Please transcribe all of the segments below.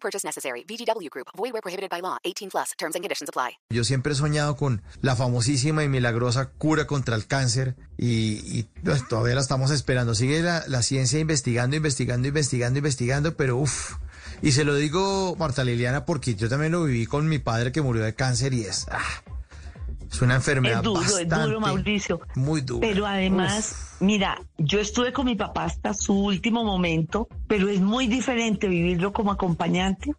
Purchase necessary. VGW Group. Void where prohibited by law. 18 plus. Terms and conditions apply. Yo siempre he soñado con la famosísima y milagrosa cura contra el cáncer y, y, pues, todavía la estamos esperando. Sigue la, la ciencia investigando, investigando, investigando, investigando, pero uff. Y se lo digo, Marta Liliana, porque yo también lo viví con mi padre que murió de cáncer y es... ah, es una enfermedad Es duro, bastante, es duro, Mauricio. Muy duro. Pero además, mira, yo estuve con mi papá hasta su último momento, pero es muy diferente vivirlo como acompañante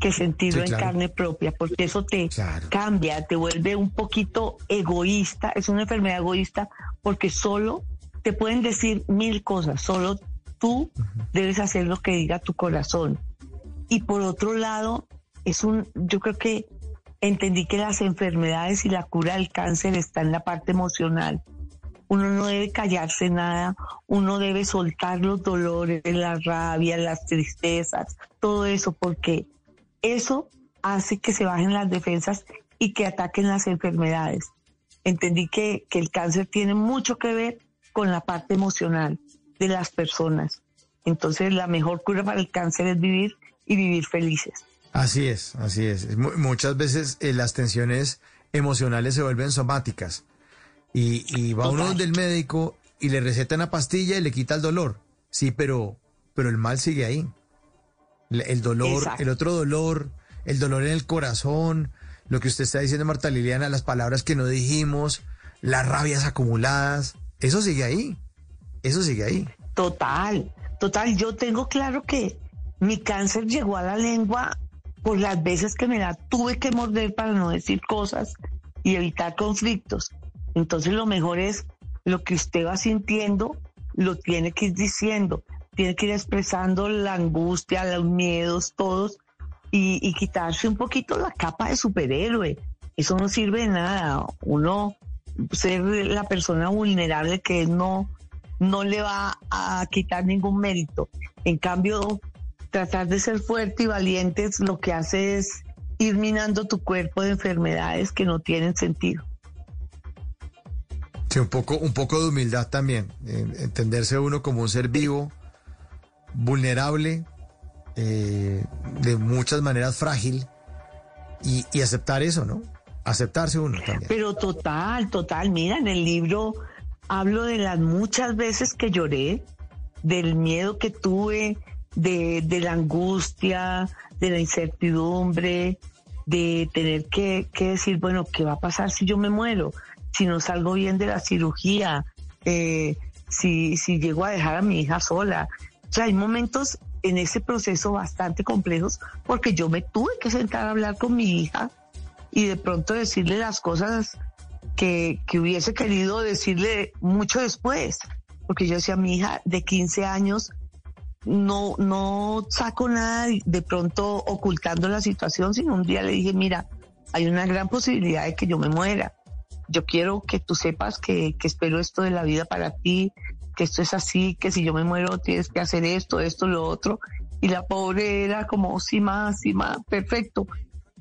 que sentirlo Sí, claro. en carne propia, porque eso te Claro. cambia, te vuelve un poquito egoísta, es una enfermedad egoísta, porque solo te pueden decir mil cosas, solo tú debes hacer lo que diga tu corazón. Y por otro lado, es un, yo creo que entendí que las enfermedades y la cura del cáncer está en la parte emocional. Uno no debe callarse nada, uno debe soltar los dolores, la rabia, las tristezas, todo eso, porque eso hace que se bajen las defensas y que ataquen las enfermedades. Entendí que, que el cáncer tiene mucho que ver con la parte emocional de las personas. Entonces la mejor cura para el cáncer es vivir y vivir felices. Así es, así es. Es mu- Muchas veces eh, las tensiones emocionales se vuelven somáticas y, y va uno Total. del médico y le receta una pastilla y le quita el dolor. Sí, pero, pero el mal sigue ahí. El, el dolor, Exacto. el otro dolor, el dolor en el corazón, lo que usted está diciendo, Marta Liliana, las palabras que no dijimos, las rabias acumuladas, eso sigue ahí. Eso sigue ahí. Total, total. Yo tengo claro que mi cáncer llegó a la lengua por las veces que me la tuve que morder para no decir cosas y evitar conflictos. Entonces lo mejor es lo que usted va sintiendo, lo tiene que ir diciendo, tiene que ir expresando la angustia, los miedos, todos, y, quitarse un poquito la capa de superhéroe. Eso no sirve de nada. Uno ser la persona vulnerable que no, no le va a quitar ningún mérito. En cambio, tratar de ser fuerte y valiente es lo que hace es ir minando tu cuerpo de enfermedades que no tienen sentido. Sí, un poco, un poco de humildad también. eh, entenderse uno como un ser vivo, vulnerable, eh, de muchas maneras frágil, y, y aceptar eso, ¿no? Aceptarse uno también. Pero total, total, mira, en el libro hablo de las muchas veces que lloré, del miedo que tuve, de, de la angustia, de la incertidumbre, de tener que, que decir, bueno, ¿qué va a pasar si yo me muero? Si no salgo bien de la cirugía, eh, si, si llego a dejar a mi hija sola. O sea, hay momentos en ese proceso bastante complejos porque yo me tuve que sentar a hablar con mi hija y de pronto decirle las cosas que, que hubiese querido decirle mucho después. Porque yo decía, mi hija de 15 años, no, no saco nada de pronto ocultando la situación, sino un día le dije, mira, hay una gran posibilidad de que yo me muera. Yo quiero que tú sepas que, que espero esto de la vida para ti, que esto es así, que si yo me muero tienes que hacer esto, esto, lo otro. Y la pobre era como, sí, más, sí, más, perfecto.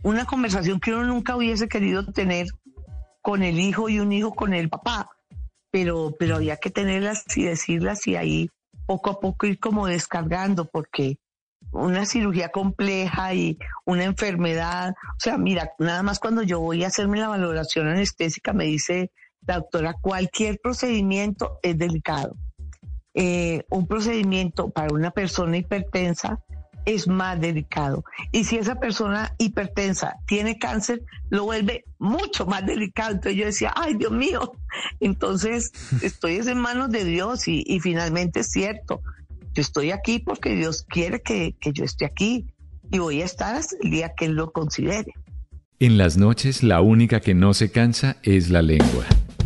Una conversación que uno nunca hubiese querido tener con el hijo y un hijo con el papá, pero, pero había que tenerlas y decirlas y ahí poco a poco ir como descargando, porque una cirugía compleja y una enfermedad, o sea, mira, nada más cuando yo voy a hacerme la valoración anestésica me dice la doctora, cualquier procedimiento es delicado. Eh, un procedimiento para una persona hipertensa es más delicado. Y si esa persona hipertensa tiene cáncer, lo vuelve mucho más delicado. Entonces yo decía, ay Dios mío, entonces estoy es en manos de Dios y, finalmente es cierto. Yo estoy aquí porque Dios quiere que, que yo esté aquí y voy a estar el día que Él lo considere. En las noches la única que no se cansa es la lengua.